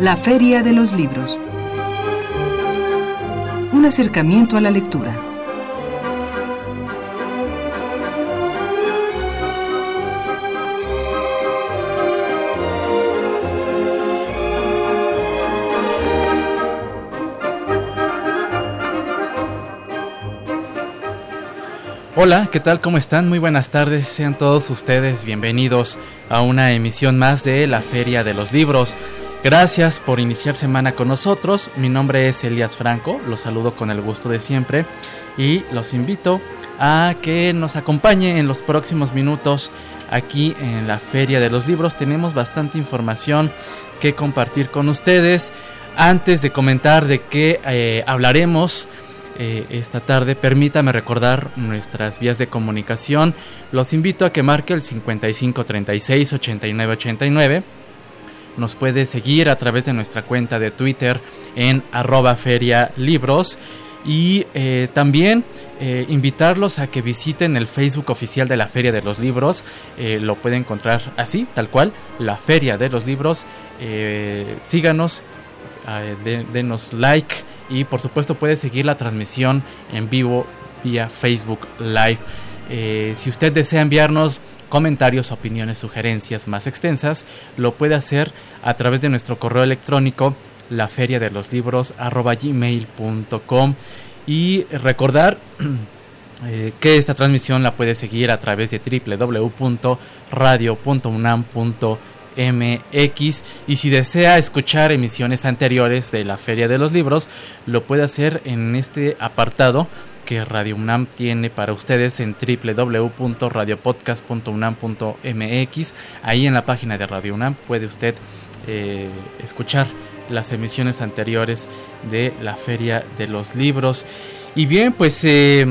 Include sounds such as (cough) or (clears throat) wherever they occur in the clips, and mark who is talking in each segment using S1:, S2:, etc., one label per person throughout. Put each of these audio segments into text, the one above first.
S1: La Feria de los Libros. Un acercamiento a la lectura.
S2: Hola, ¿qué tal? ¿Cómo están? Muy buenas tardes. Sean todos ustedes bienvenidos a una emisión más de la Feria de los Libros. Gracias por iniciar semana con nosotros. Mi nombre es Elías Franco, los saludo con el gusto de siempre y los invito a que nos acompañe en los próximos minutos aquí en la Feria de los Libros. Tenemos bastante información que compartir con ustedes. Antes de comentar de qué eh, hablaremos, eh, esta tarde, permítame recordar nuestras vías de comunicación. Los invito a que marque el 55 36 89 89. Nos puede seguir a través de nuestra cuenta de Twitter en arroba feria libros. Y eh, también eh, invitarlos a que visiten el Facebook oficial de la Feria de los Libros. lo puede encontrar así, tal cual, la Feria de los Libros. síganos, denos like y por supuesto puede seguir la transmisión en vivo vía Facebook Live. Eh, si usted desea enviarnos comentarios, opiniones, sugerencias más extensas, lo puede hacer a través de nuestro correo electrónico la feria de los libros gmail.com y recordar (clears throat) eh, que esta transmisión la puede seguir a través de www.radio.unam.com MX y si desea escuchar emisiones anteriores de la Feria de los Libros, lo puede hacer en este apartado que Radio UNAM tiene para ustedes en www.radiopodcast.unam.mx. Ahí en la página de Radio UNAM puede usted eh, escuchar las emisiones anteriores de la Feria de los Libros. Y bien, pues eh,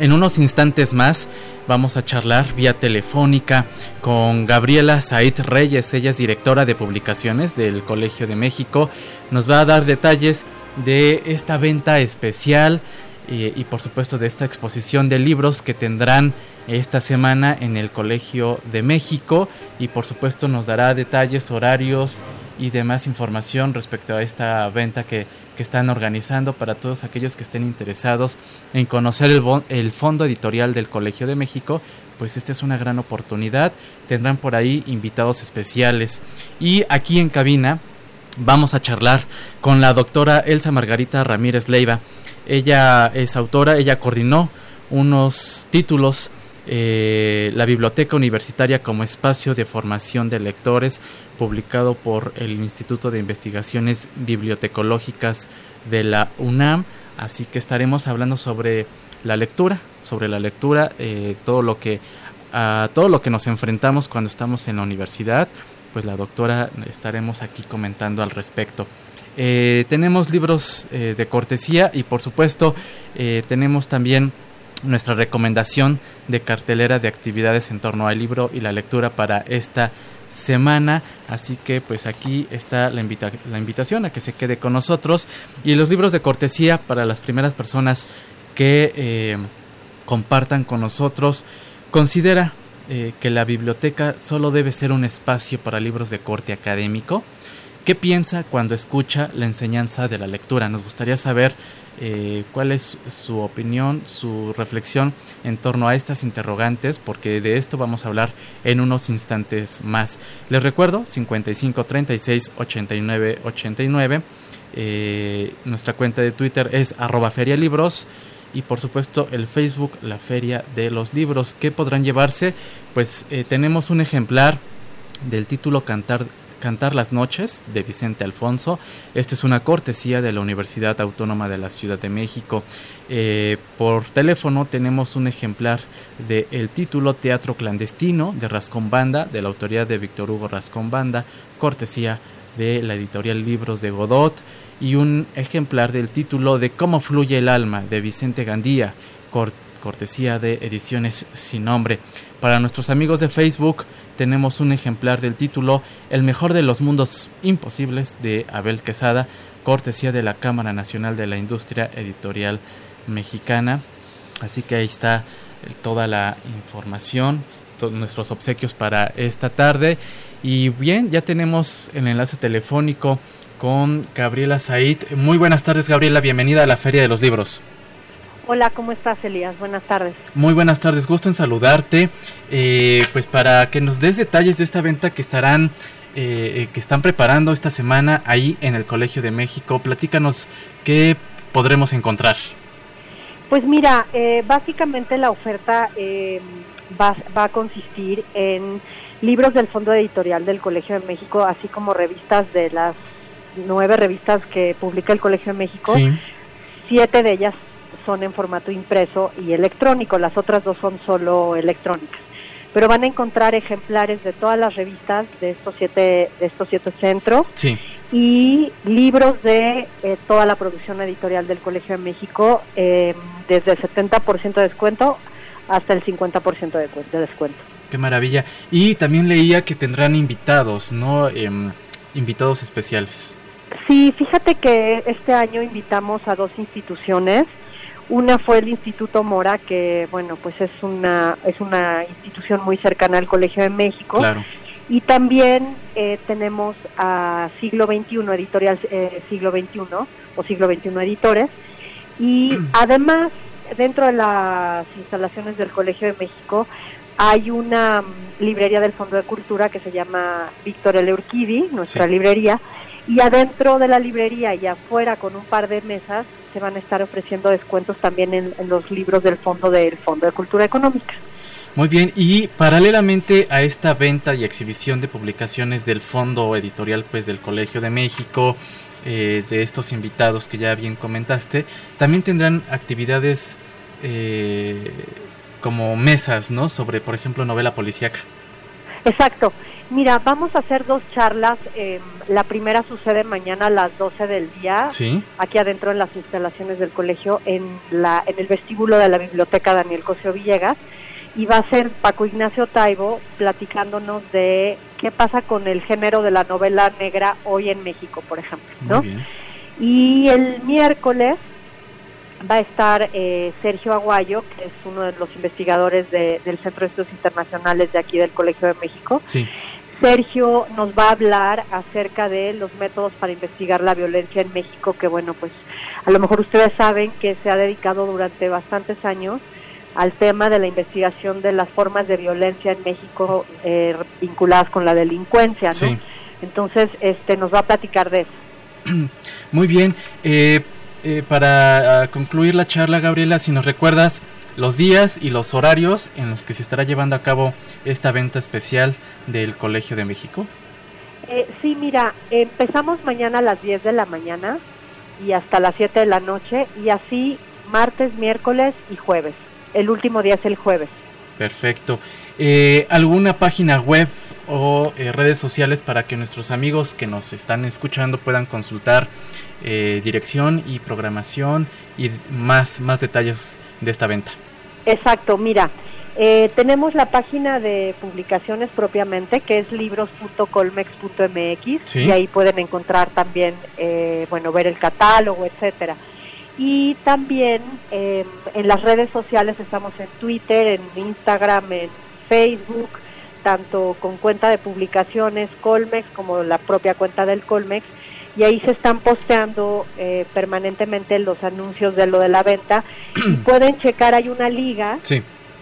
S2: en unos instantes más vamos a charlar vía telefónica con Gabriela Said Reyes. Ella es directora de publicaciones del Colegio de México. Nos va a dar detalles de esta venta especial y, y por supuesto de esta exposición de libros que tendrán esta semana en el Colegio de México. Y por supuesto nos dará detalles, horarios y demás información respecto a esta venta que, están organizando para todos aquellos que estén interesados en conocer el, el fondo editorial del Colegio de México pues esta es una gran oportunidad. Tendrán por ahí invitados especiales. Y aquí en cabina vamos a charlar con la doctora Elsa Margarita Ramírez Leiva ella es autora ella coordinó unos títulos eh, la Biblioteca Universitaria como espacio de formación de lectores, publicado por el Instituto de Investigaciones Bibliotecológicas de la UNAM. Así que estaremos hablando sobre la lectura, sobre la lectura, eh, todo lo que todo lo que nos enfrentamos cuando estamos en la universidad, pues la doctora estaremos aquí comentando al respecto. Eh, tenemos libros de cortesía y por supuesto tenemos también nuestra recomendación de cartelera de actividades en torno al libro y la lectura para esta semana. Así que pues aquí está la, invitación a que se quede con nosotros. Y los libros de cortesía para las primeras personas que eh, compartan con nosotros. Considera eh, que la biblioteca solo debe ser un espacio para libros de corte académico. ¿Qué piensa cuando escucha la enseñanza de la lectura? Nos gustaría saber eh, cuál es su opinión, su reflexión en torno a estas interrogantes, porque de esto vamos a hablar en unos instantes más. Les recuerdo, 55 36 89 89. nuestra cuenta de Twitter es arroba ferialibros y por supuesto el Facebook, la Feria de los Libros. ¿Qué podrán llevarse? Pues eh, tenemos un ejemplar del título Cantar Cantar las Noches de Vicente Alfonso. Esta es una cortesía de la Universidad Autónoma de la Ciudad de México. Eh, por teléfono tenemos un ejemplar del el título Teatro Clandestino de Rascón Banda, de la autoridad de Víctor Hugo Rascón Banda, cortesía de la editorial Libros de Godot, y un ejemplar del título de Cómo fluye el alma de Vicente Gandía, cortesía de Ediciones Sin Nombre. Para nuestros amigos de Facebook tenemos un ejemplar del título El mejor de los mundos imposibles de Abel Quesada, cortesía de la Cámara Nacional de la Industria Editorial Mexicana. Así que ahí está eh, toda la información, nuestros obsequios para esta tarde. Y bien, ya tenemos el enlace telefónico con Gabriela Said. Muy buenas tardes, Gabriela. Bienvenida a la Feria de los Libros.
S3: Hola, ¿cómo estás, Elías? Buenas tardes.
S2: Muy buenas tardes, gusto en saludarte. Eh, pues para que nos des detalles de esta venta que estarán, eh, eh, que están preparando esta semana ahí en el Colegio de México, platícanos qué podremos encontrar.
S3: Pues mira, básicamente la oferta va, va a consistir en libros del Fondo Editorial del Colegio de México, así como revistas de las nueve revistas que publica el Colegio de México. Siete de ellas son en formato impreso y electrónico, las otras dos son solo electrónicas. Pero van a encontrar ejemplares de todas las revistas de estos siete, de estos siete centros y libros de eh, toda la producción editorial del Colegio de México, eh, desde el 70% de descuento hasta el 50% de, de descuento.
S2: Qué maravilla. Y también leía que tendrán invitados, ¿no? Em, invitados especiales.
S3: Sí, fíjate que este año invitamos a dos instituciones una fue el Instituto Mora, que bueno, pues es una es una institución muy cercana al Colegio de México. Y también eh, tenemos a Siglo XXI, Editorial eh, Siglo XXI o Siglo XXI Editores. Y (clears throat) además, dentro de las instalaciones del Colegio de México, hay una mm, librería del Fondo de Cultura que se llama Víctor L. Urquidi, nuestra librería, y adentro de la librería y afuera con un par de mesas se van a estar ofreciendo descuentos también en, los libros del fondo del Fondo de Cultura Económica.
S2: Muy bien, y paralelamente a esta venta y exhibición de publicaciones del Fondo Editorial pues, del Colegio de México, eh, de estos invitados que ya bien comentaste, también tendrán actividades eh, como mesas, ¿no? Sobre, por ejemplo, novela policíaca.
S3: Exacto. Mira, vamos a hacer dos charlas. Em, la primera sucede mañana a las 12 del día, aquí adentro en las instalaciones del colegio, en, la, en el vestíbulo de la biblioteca Daniel Cosio Villegas. Y va a ser Paco Ignacio Taibo platicándonos de qué pasa con el género de la novela negra hoy en México, por ejemplo. ¿no? Y el miércoles va a estar eh, Sergio Aguayo, que es uno de los investigadores del Centro de Estudios Internacionales de aquí del Colegio de México. Sí. Sergio nos va a hablar acerca de los métodos para investigar la violencia en México, que bueno, pues a lo mejor ustedes saben que se ha dedicado durante bastantes años al tema de la investigación de las formas de violencia en México eh, vinculadas con la delincuencia, ¿no? Entonces, este, nos va a platicar de eso. (clears throat)
S2: Muy bien. Eh, eh, para ah, concluir la charla, Gabriela, si nos recuerdas los días y los horarios en los que se estará llevando a cabo esta venta especial del Colegio de México.
S3: Eh, sí, mira, empezamos mañana a las 10 de la mañana y hasta las 7 de la noche y así martes, miércoles y jueves. El último día es el jueves.
S2: Perfecto. Eh, ¿Alguna página web o eh, redes sociales para que nuestros amigos que nos están escuchando puedan consultar eh, dirección y programación y más, más detalles de esta venta.
S3: Exacto, mira, eh, tenemos la página de publicaciones propiamente que es libros.colmex.mx y ahí pueden encontrar también, bueno, ver el catálogo, etcétera. Y también en las redes sociales estamos en Twitter, en Instagram, en Facebook, tanto con cuenta de publicaciones Colmex como la propia cuenta del Colmex y ahí se están posteando eh, permanentemente los anuncios de lo de la venta. Y (clears throat) pueden checar hay una liga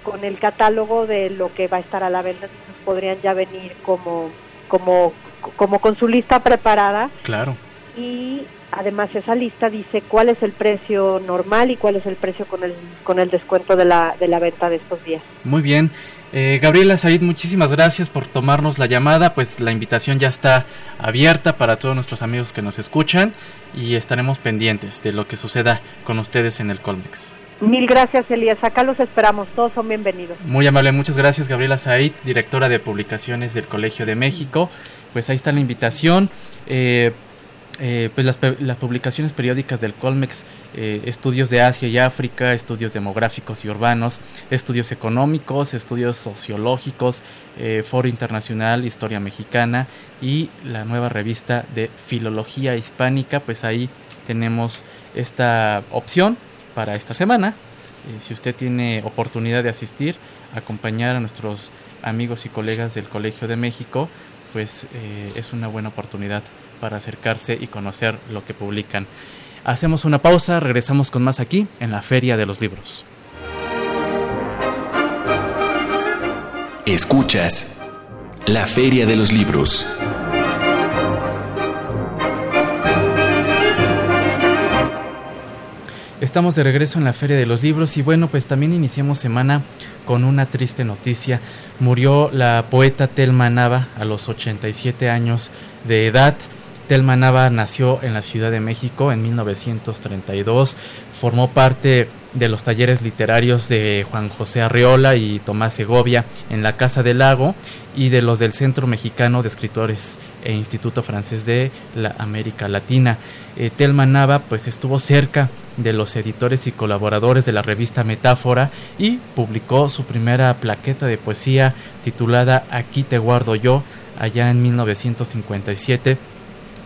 S3: con el catálogo de lo que va a estar a la venta entonces podrían ya venir como como como con su lista preparada.
S2: Claro.
S3: Y además esa lista dice cuál es el precio normal y cuál es el precio con el con el descuento de la de la venta de estos días.
S2: Muy bien Eh, Gabriela Said, muchísimas gracias por tomarnos la llamada. Pues la invitación ya está abierta para todos nuestros amigos que nos escuchan y estaremos pendientes de lo que suceda con ustedes en el Colmex.
S3: Mil gracias, Elías. Acá los esperamos. Todos son bienvenidos.
S2: Muy amable. Muchas gracias, Gabriela Said, directora de publicaciones del Colegio de México. Pues ahí está la invitación. Eh, eh, pues las, publicaciones periódicas del Colmex, eh, estudios de Asia y África, estudios demográficos y urbanos, estudios económicos, estudios sociológicos, eh, Foro Internacional, Historia Mexicana y la nueva revista de Filología Hispánica, pues ahí tenemos esta opción para esta semana. si usted tiene oportunidad de asistir, acompañar a nuestros amigos y colegas del Colegio de México, pues es una buena oportunidad para acercarse y conocer lo que publican. Hacemos una pausa, regresamos con más aquí en la Feria de los Libros.
S4: Escuchas la Feria de los Libros.
S2: Estamos de regreso en la Feria de los Libros y bueno, pues también iniciamos semana con una triste noticia. Murió la poeta Telma Nava a los 87 años de edad. Telma Nava nació en la Ciudad de México en 1932, formó parte de los talleres literarios de Juan José Arreola y Tomás Segovia en la Casa del Lago y de los del Centro Mexicano de Escritores e Instituto Francés de la América Latina. Eh, Telma Nava pues estuvo cerca de los editores y colaboradores de la revista Metáfora y publicó su primera plaqueta de poesía titulada Aquí te guardo yo allá en 1957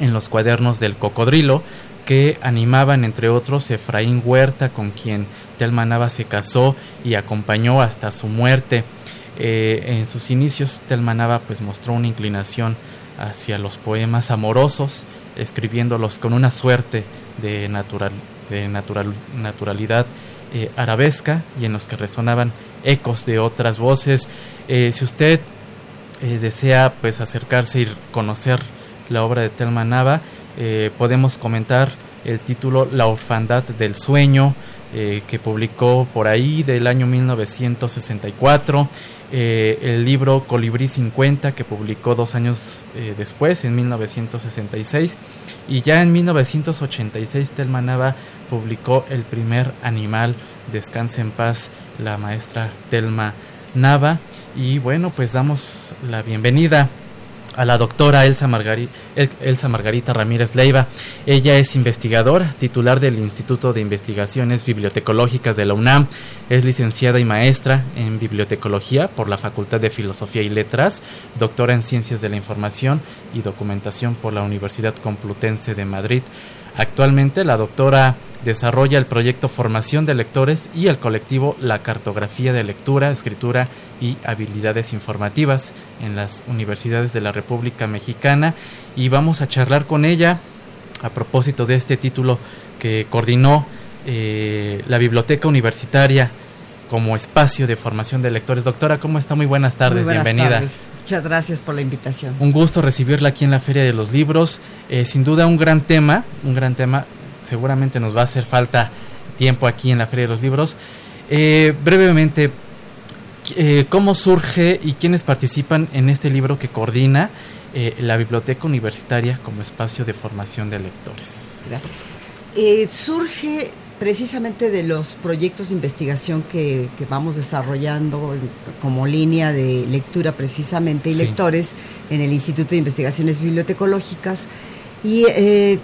S2: en los cuadernos del cocodrilo que animaban entre otros Efraín Huerta con quien Telma Nava se casó y acompañó hasta su muerte. Eh, en sus inicios Telma Nava pues mostró una inclinación hacia los poemas amorosos, escribiéndolos con una suerte de, natural, de natural, naturalidad eh, arabesca y en los que resonaban ecos de otras voces. Eh, si usted desea pues acercarse y conocer la obra de Telma Nava, eh, podemos comentar el título La orfandad del sueño, eh, que publicó por ahí del año 1964, eh, el libro Colibrí 50, que publicó dos años después, en 1966, y ya en 1986 Telma Nava publicó el primer animal, Descanse en paz, la maestra Telma Nava, y bueno, pues damos la bienvenida a la doctora Elsa, Elsa Margarita Ramírez Leiva. Ella es investigadora, titular del Instituto de Investigaciones Bibliotecológicas de la UNAM, es licenciada y maestra en bibliotecología por la Facultad de Filosofía y Letras, doctora en Ciencias de la Información y Documentación por la Universidad Complutense de Madrid. Actualmente la doctora desarrolla el proyecto Formación de Lectores y el colectivo La Cartografía de Lectura, Escritura y Habilidades Informativas en las universidades de la República Mexicana y vamos a charlar con ella a propósito de este título que coordinó eh, la Biblioteca Universitaria como espacio de formación de lectores. Doctora, ¿cómo está? Muy buenas tardes,
S5: buenas
S2: bienvenida.
S5: Tardes. Muchas gracias por la invitación.
S2: Un gusto recibirla aquí en la Feria de los Libros. Eh, sin duda un gran tema, un gran tema. Seguramente nos va a hacer falta tiempo aquí en la Feria de los Libros. Eh, brevemente, eh, ¿cómo surge y quiénes participan en este libro que coordina la Biblioteca Universitaria como espacio de formación de lectores?
S5: Gracias. surge precisamente de los proyectos de investigación que, vamos desarrollando como línea de lectura precisamente y lectores en el Instituto de Investigaciones Bibliotecológicas. Y eh,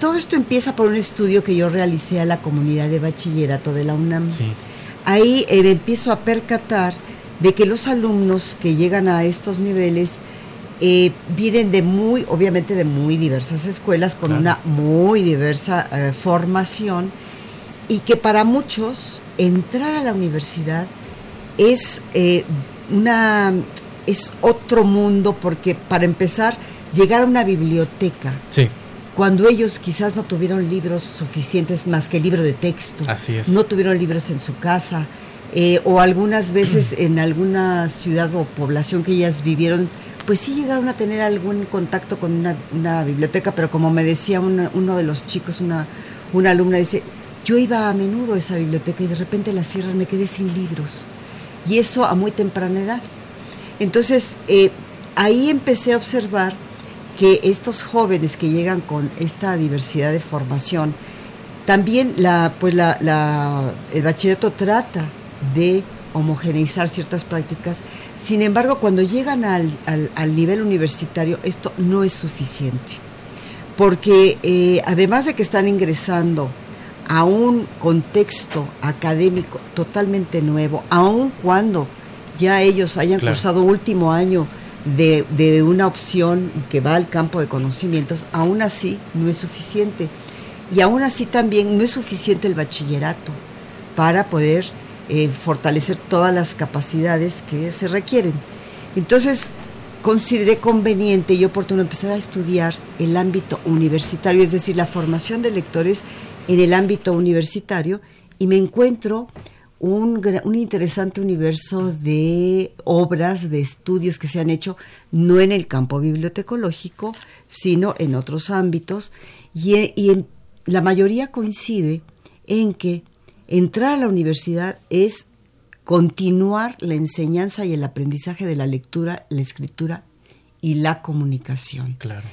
S5: todo esto empieza por un estudio que yo realicé a la comunidad de bachillerato de la UNAM. Ahí eh, empiezo a percatar de que los alumnos que llegan a estos niveles eh, vienen de muy, obviamente de muy diversas escuelas, con una muy diversa formación y que para muchos entrar a la universidad es eh, una es otro mundo porque para empezar llegar a una biblioteca cuando ellos quizás no tuvieron libros suficientes más que libro de texto no tuvieron libros en su casa eh, o algunas veces (clears throat) en alguna ciudad o población que ellas vivieron pues sí llegaron a tener algún contacto con una, biblioteca pero como me decía uno de los chicos una una alumna dice yo iba a menudo a esa biblioteca y de repente la cierran, me quedé sin libros. y eso a muy temprana edad. Entonces, eh, ahí empecé a observar que estos jóvenes que llegan con esta diversidad de formación, también la, pues la, el bachillerato trata de homogeneizar ciertas prácticas, sin embargo, cuando llegan al, al, nivel universitario, esto no es suficiente, porque eh, además de que están ingresando a un contexto académico totalmente nuevo, aun cuando ya ellos hayan cursado último año de, de, una opción que va al campo de conocimientos, aún así no es suficiente. Y aún así también no es suficiente el bachillerato para poder eh, fortalecer todas las capacidades que se requieren. Entonces, consideré conveniente y oportuno empezar a estudiar el ámbito universitario, es decir, la formación de lectores en el ámbito universitario, y me encuentro un, un, interesante universo de obras, de estudios que se han hecho, no en el campo bibliotecológico, sino en otros ámbitos, y, y la mayoría coincide en que entrar a la universidad es continuar la enseñanza y el aprendizaje de la lectura, la escritura y la comunicación.
S2: Claro.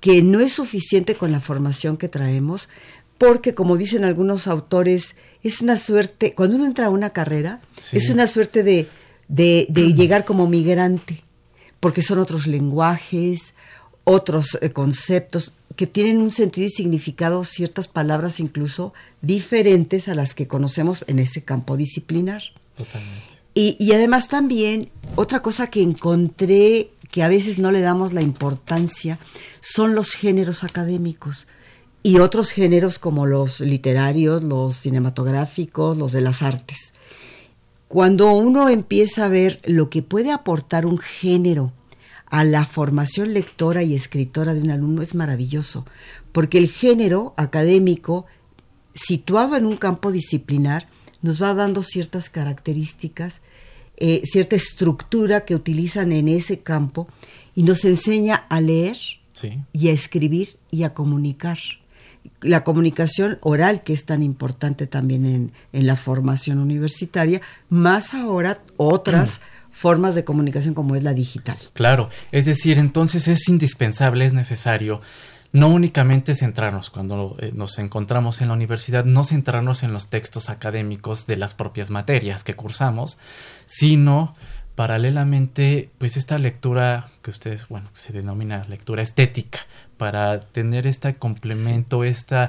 S5: Que no es suficiente con la formación que traemos, porque como dicen algunos autores, es una suerte, cuando uno entra a una carrera, es una suerte de, de, (clears throat) llegar como migrante, porque son otros lenguajes, otros eh, conceptos que tienen un sentido y significado, ciertas palabras incluso diferentes a las que conocemos en ese campo disciplinar.
S2: Totalmente.
S5: Y, y además también, otra cosa que encontré que a veces no le damos la importancia son los géneros académicos y otros géneros como los literarios, los cinematográficos, los de las artes. Cuando uno empieza a ver lo que puede aportar un género a la formación lectora y escritora de un alumno es maravilloso, porque el género académico, situado en un campo disciplinar, nos va dando ciertas características, eh, cierta estructura que utilizan en ese campo y nos enseña a leer y a escribir y a comunicar. La comunicación oral, que es tan importante también en, en la formación universitaria, más ahora otras formas de comunicación como es la digital.
S2: Claro, es decir, entonces es indispensable, es necesario no únicamente centrarnos cuando eh, nos encontramos en la universidad, no centrarnos en los textos académicos de las propias materias que cursamos, sino paralelamente, pues esta lectura que ustedes, bueno, se denomina lectura estética, para tener este complemento, este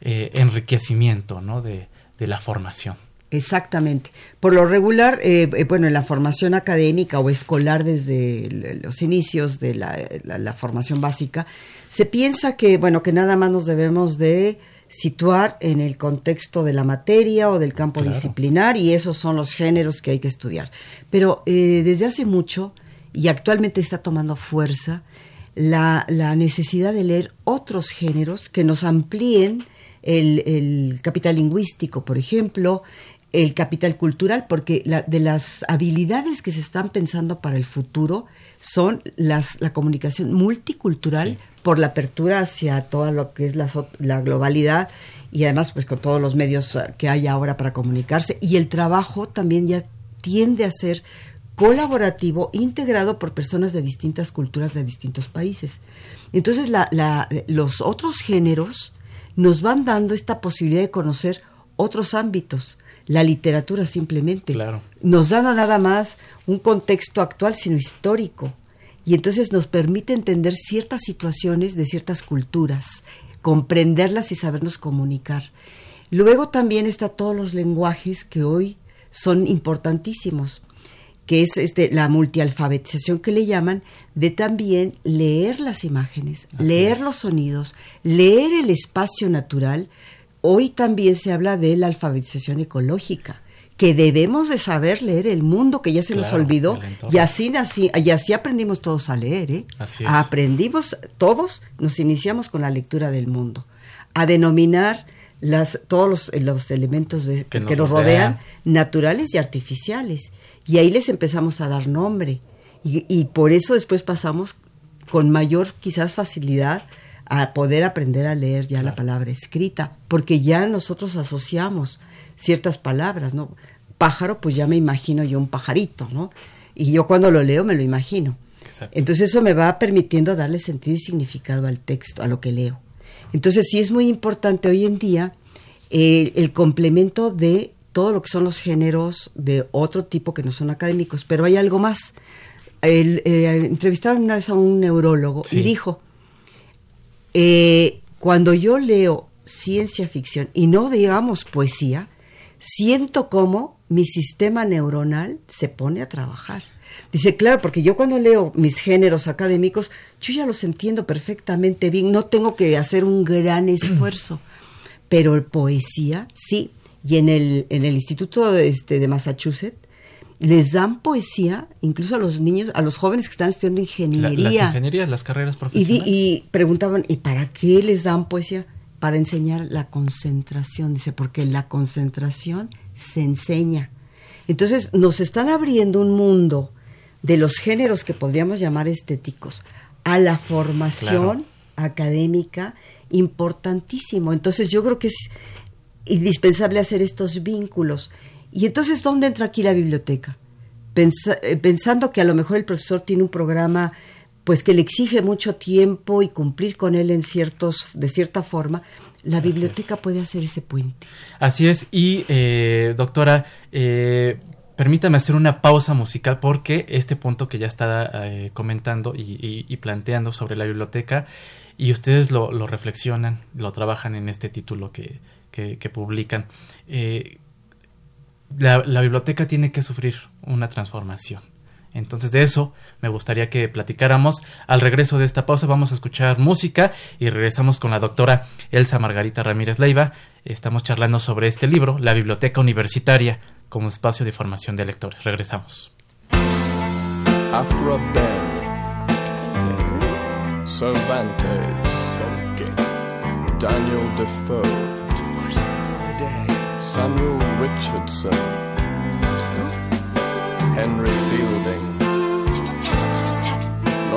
S2: enriquecimiento, ¿no? De, de la formación.
S5: Exactamente. Por lo regular, eh, eh, bueno, en la formación académica o escolar desde los inicios de la, formación básica, se piensa que, bueno, que nada más nos debemos de situar en el contexto de la materia o del campo disciplinar y esos son los géneros que hay que estudiar. Pero eh, desde hace mucho y actualmente está tomando fuerza la, la necesidad de leer otros géneros que nos amplíen el, el, capital lingüístico, por ejemplo, el capital cultural, porque la, de las habilidades que se están pensando para el futuro son las, la comunicación multicultural por la apertura hacia todo lo que es la, la, globalidad y además pues con todos los medios que hay ahora para comunicarse y el trabajo también ya tiende a ser colaborativo, integrado por personas de distintas culturas de distintos países. Entonces la, la, los otros géneros nos van dando esta posibilidad de conocer otros ámbitos la literatura simplemente. Nos da no nada más un contexto actual, sino histórico. Y entonces nos permite entender ciertas situaciones de ciertas culturas, comprenderlas y sabernos comunicar. Luego también está todos los lenguajes que hoy son importantísimos, que es este, la multialfabetización que le llaman, de también leer las imágenes, leer los sonidos, leer el espacio natural, Hoy también se habla de la alfabetización ecológica, que debemos de saber leer el mundo que ya se nos olvidó y así, así, y así aprendimos todos a leer, ¿eh? Aprendimos todos, nos iniciamos con la lectura del mundo, a denominar las, todos los, elementos que, nos, rodean, naturales y artificiales. Y ahí les empezamos a dar nombre. Y, y por eso después pasamos con mayor quizás facilidad a poder aprender a leer ya la palabra escrita, porque ya nosotros asociamos ciertas palabras, ¿no? Pájaro, pues ya me imagino yo un pajarito, ¿no? Y yo cuando lo leo me lo imagino. Entonces eso me va permitiendo darle sentido y significado al texto, a lo que leo. Entonces sí es muy importante hoy en día eh, el complemento de todo lo que son los géneros de otro tipo que no son académicos, pero hay algo más. El, eh, entrevistaron una vez a un neurólogo y dijo, eh, cuando yo leo ciencia ficción y no digamos poesía, siento como mi sistema neuronal se pone a trabajar. Dice, claro, porque yo cuando leo mis géneros académicos, yo ya los entiendo perfectamente bien, no tengo que hacer un gran (clears throat) esfuerzo. Pero poesía, sí. Y en el, en el Instituto este, de Massachusetts, les dan poesía incluso a los niños, a los jóvenes que están estudiando ingeniería.
S2: las ingenierías, las carreras profesionales.
S5: Y, y, preguntaban, ¿y para qué les dan poesía? Para enseñar la concentración, dice, porque la concentración se enseña. Entonces nos están abriendo un mundo de los géneros que podríamos llamar estéticos a la formación académica importantísimo. Entonces yo creo que es indispensable hacer estos vínculos. Y entonces, ¿dónde entra aquí la biblioteca? Eh, pensando que a lo mejor el profesor tiene un programa pues que le exige mucho tiempo y cumplir con él en ciertos de cierta forma la biblioteca puede hacer ese puente
S2: así es y eh, doctora eh, permítame hacer una pausa musical porque este punto que ya está eh, comentando y, planteando sobre la biblioteca y ustedes lo, reflexionan, lo trabajan en este título que, publican. Eh, la, biblioteca tiene que sufrir una transformación. Entonces de eso me gustaría que platicáramos. Al regreso de esta pausa vamos a escuchar música y regresamos con la doctora Elsa Margarita Ramírez Leiva. Estamos charlando sobre este libro, La Biblioteca Universitaria, como espacio de formación de lectores. Regresamos.
S6: Cervantes, Daniel Defoe, Samuel Richardson, Henry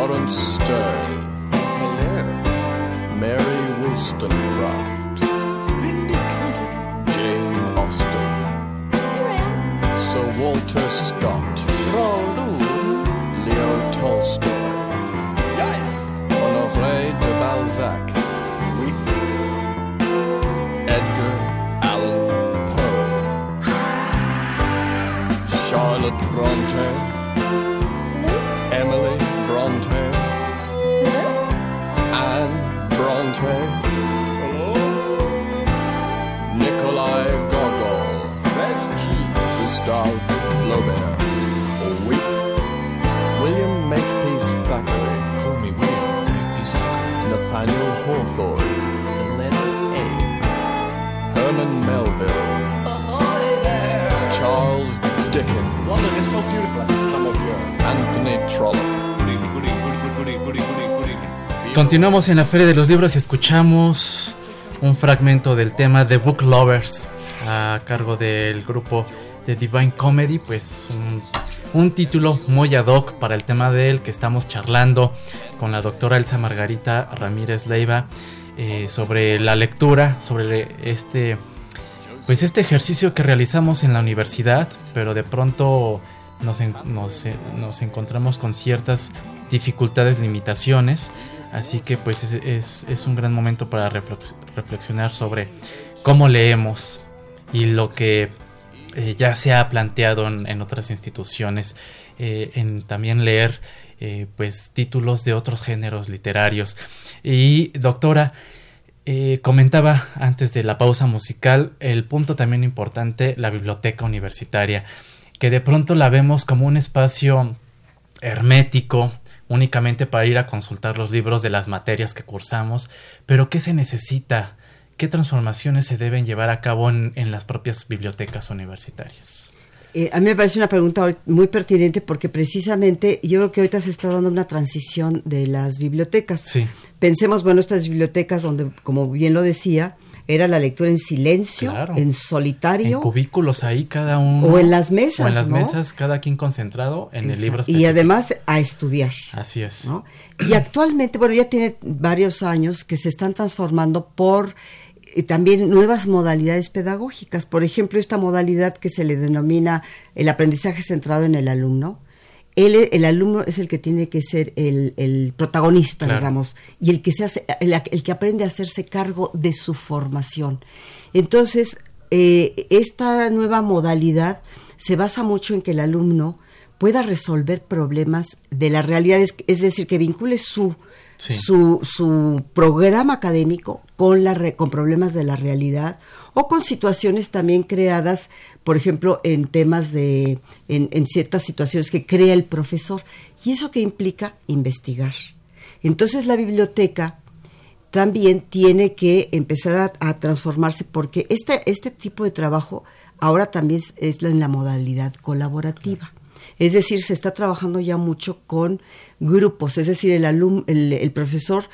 S6: Lawrence Stern, Mary Wollstonecraft, Jane Austen, Sir Walter Scott, Nathaniel Hawthorne, Leonard A. Herman Melville, Charles Dickens, Anthony Trollope.
S2: Continuamos en la Feria de los Libros y escuchamos un fragmento del tema The Book Lovers a cargo del grupo de Divine Comedy, pues un un título muy ad hoc para el tema de él que estamos charlando con la doctora Elsa Margarita Ramírez Leiva eh, sobre la lectura, sobre este, pues este ejercicio que realizamos en la universidad, pero de pronto nos, nos, encontramos con ciertas dificultades, limitaciones, así que pues es, es un gran momento para reflexionar sobre cómo leemos y lo que eh, ya se ha planteado en, otras instituciones, eh, en también leer eh, pues títulos de otros géneros literarios. Y doctora, comentaba antes de la pausa musical el punto también importante, la biblioteca universitaria, que de pronto la vemos como un espacio hermético, únicamente para ir a consultar los libros de las materias que cursamos, pero ¿qué se necesita? ¿Qué transformaciones se deben llevar a cabo en, las propias bibliotecas universitarias?
S5: Eh, a mí me parece una pregunta muy pertinente porque precisamente yo creo que ahorita se está dando una transición de las bibliotecas.
S2: Sí.
S5: Pensemos, bueno, estas bibliotecas donde, como bien lo decía, era la lectura en silencio, en solitario.
S2: En cubículos ahí cada uno.
S5: O en las mesas.
S2: O en las mesas, cada quien concentrado en el libro.
S5: Y además a estudiar.
S2: Así es.
S5: Y actualmente, bueno, ya tiene varios años que se están transformando por eh, también nuevas modalidades pedagógicas. Por ejemplo, esta modalidad que se le denomina el aprendizaje centrado en el alumno. Él, el alumno es el que tiene que ser el, protagonista, digamos, y el que, se hace, el, que aprende a hacerse cargo de su formación. Entonces, eh, esta nueva modalidad se basa mucho en que el alumno pueda resolver problemas de la realidad, es decir, que vincule su, su, su programa académico con, la, con problemas de la realidad o con situaciones también creadas, por ejemplo, en temas de, en, en ciertas situaciones que crea el profesor. ¿Y eso que implica? Investigar. Entonces la biblioteca también tiene que empezar a, transformarse porque este, este tipo de trabajo ahora también es, en la modalidad colaborativa. Es decir, se está trabajando ya mucho con grupos, es decir, el, alum, el, profesor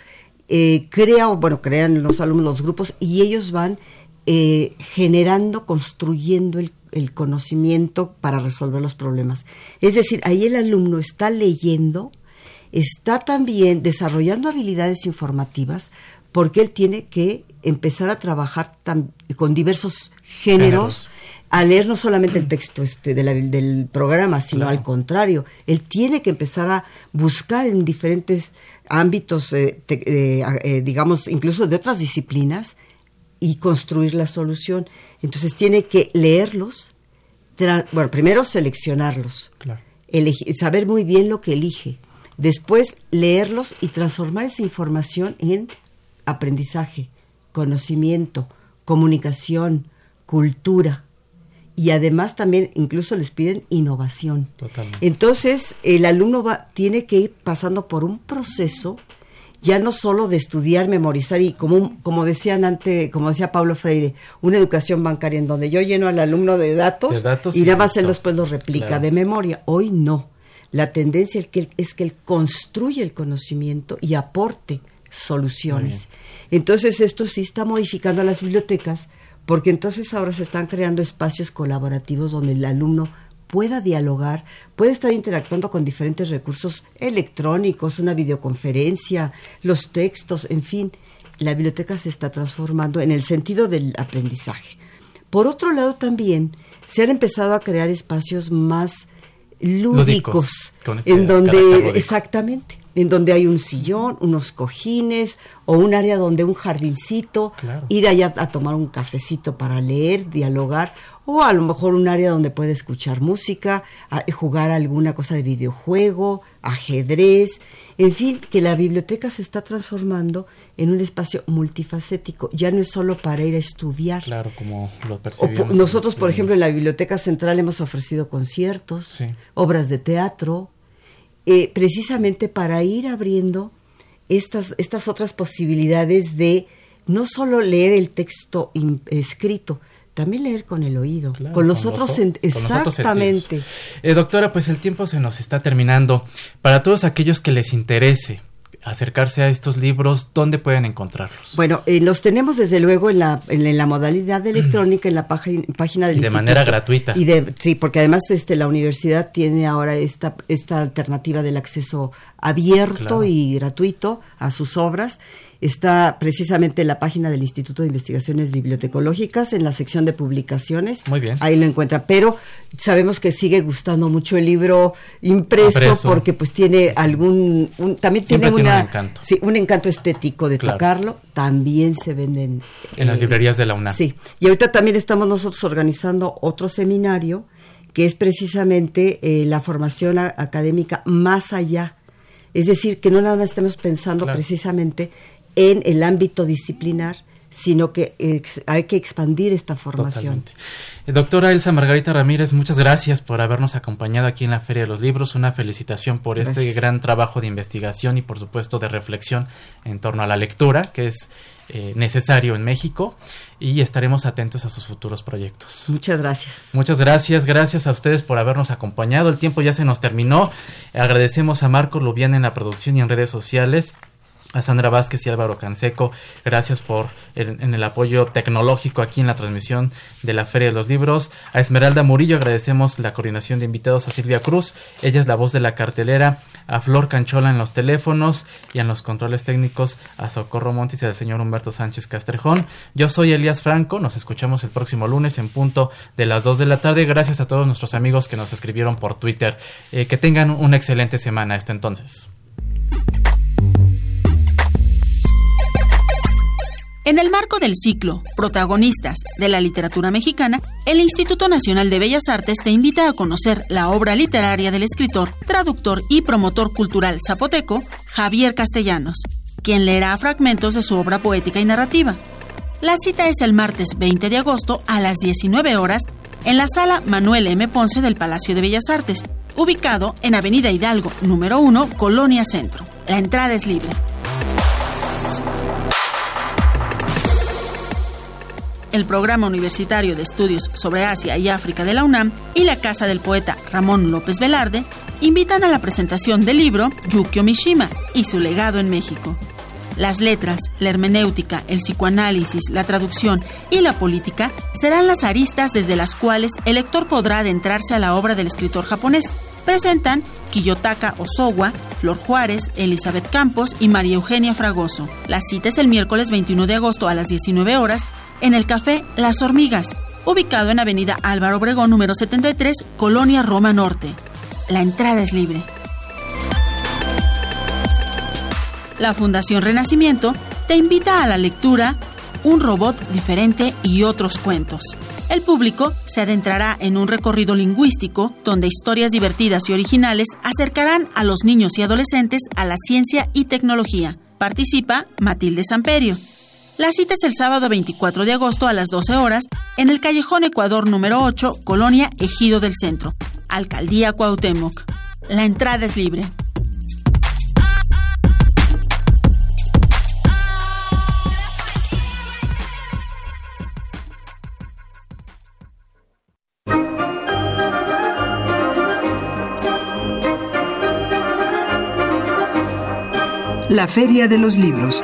S5: eh, crea, bueno, crean los alumnos los grupos y ellos van eh, generando, construyendo el, el, conocimiento para resolver los problemas. Es decir, ahí el alumno está leyendo, está también desarrollando habilidades informativas porque él tiene que empezar a trabajar con diversos géneros a leer no solamente el texto este del programa, sino al contrario, él tiene que empezar a buscar en diferentes ámbitos, eh, eh, digamos, incluso de otras disciplinas, y construir la solución. Entonces tiene que leerlos, bueno, primero seleccionarlos, saber muy bien lo que elige, después leerlos y transformar esa información en aprendizaje, conocimiento, comunicación, cultura y además también incluso les piden innovación. Entonces, el alumno va, tiene que ir pasando por un proceso ya no solo de estudiar, memorizar y como, como decían antes, como decía Pablo Freire, una educación bancaria en donde yo lleno al alumno de datos, y nada más él después los replica de memoria. Hoy no. La tendencia es que, es que él construye el conocimiento y aporte soluciones. Entonces esto sí está modificando a las bibliotecas porque entonces ahora se están creando espacios colaborativos donde el alumno pueda dialogar, puede estar interactuando con diferentes recursos electrónicos, una videoconferencia, los textos, en fin, la biblioteca se está transformando en el sentido del aprendizaje. Por otro lado también se han empezado a crear espacios más lúdicos, este en donde exactamente en donde hay un sillón, unos cojines o un área donde un jardincito, ir allá a tomar un cafecito para leer, dialogar, o a lo mejor un área donde puede escuchar música, jugar alguna cosa de videojuego, ajedrez, en fin, que la biblioteca se está transformando en un espacio multifacético, ya no es solo para ir a estudiar.
S2: Claro, como lo percibimos.
S5: nosotros, por ejemplo, en la Biblioteca Central hemos ofrecido conciertos, obras de teatro, eh, precisamente para ir abriendo estas, estas otras posibilidades de no solo leer el texto escrito, también leer con el oído, con los otros, exactamente.
S2: Eh, doctora, pues el tiempo se nos está terminando. Para todos aquellos que les interese acercarse a estos libros, ¿dónde pueden encontrarlos?
S5: Bueno, eh, los tenemos desde luego en la, en, la modalidad electrónica, en la página, página del
S2: y de manera gratuita.
S5: Y de, sí, porque además este, la universidad tiene ahora esta, esta alternativa del acceso abierto y gratuito a sus obras está precisamente en la página del Instituto de Investigaciones Bibliotecológicas, en la sección de publicaciones.
S2: Muy bien.
S5: Ahí lo encuentra. Pero sabemos que sigue gustando mucho el libro impreso, porque pues tiene algún... también tiene, un encanto. Sí, un encanto estético de tocarlo. También se venden...
S2: En las eh, librerías de la UNAM.
S5: Sí. Y ahorita también estamos nosotros organizando otro seminario que es precisamente eh, la formación académica más allá. Es decir, que no nada más estemos pensando precisamente en el ámbito disciplinar, sino que hay que expandir esta formación.
S2: Eh, doctora Elsa Margarita Ramírez, muchas gracias por habernos acompañado aquí en la Feria de los Libros. Una felicitación por este gran trabajo de investigación y por supuesto de reflexión en torno a la lectura, que es eh, necesario en México y estaremos atentos a sus futuros proyectos.
S5: Muchas gracias.
S2: Muchas gracias, gracias a ustedes por habernos acompañado. El tiempo ya se nos terminó. Agradecemos a Marco Lubián en la producción y en redes sociales a Sandra Vázquez y Álvaro Canseco. Gracias por en el apoyo tecnológico aquí en la transmisión de la Feria de los Libros. A Esmeralda Murillo agradecemos la coordinación de invitados a Silvia Cruz. Ella es la voz de la cartelera. A Flor Canchola en los teléfonos y en los controles técnicos a Socorro Montes y al señor Humberto Sánchez Castrejón. Yo soy Elías Franco. Nos escuchamos el próximo lunes en punto de las 2 de la tarde. Gracias a todos nuestros amigos que nos escribieron por Twitter. Eh, que tengan una excelente semana hasta entonces.
S7: En el marco del ciclo Protagonistas de la Literatura Mexicana, el Instituto Nacional de Bellas Artes te invita a conocer la obra literaria del escritor, traductor y promotor cultural zapoteco Javier Castellanos, quien leerá fragmentos de su obra poética y narrativa. La cita es el martes 20 de agosto a las 19 horas en la sala Manuel M. Ponce del Palacio de Bellas Artes, ubicado en Avenida Hidalgo, número 1, Colonia Centro. La entrada es libre. El Programa Universitario de Estudios sobre Asia y África de la UNAM y la Casa del Poeta Ramón López Velarde invitan a la presentación del libro Yukio Mishima y su legado en México. Las letras, la hermenéutica, el psicoanálisis, la traducción y la política serán las aristas desde las cuales el lector podrá adentrarse a la obra del escritor japonés. Presentan Kiyotaka Osowa, Flor Juárez, Elizabeth Campos y María Eugenia Fragoso. La cita es el miércoles 21 de agosto a las 19 horas en el Café Las Hormigas, ubicado en Avenida Álvaro Obregón número 73, Colonia Roma Norte. La entrada es libre. La Fundación Renacimiento te invita a la lectura Un robot diferente y otros cuentos. El público se adentrará en un recorrido lingüístico donde historias divertidas y originales acercarán a los niños y adolescentes a la ciencia y tecnología. Participa Matilde Samperio. La cita es el sábado 24 de agosto a las 12 horas en el Callejón Ecuador número 8, Colonia Ejido del Centro, Alcaldía Cuauhtémoc. La entrada es libre.
S1: La Feria de los Libros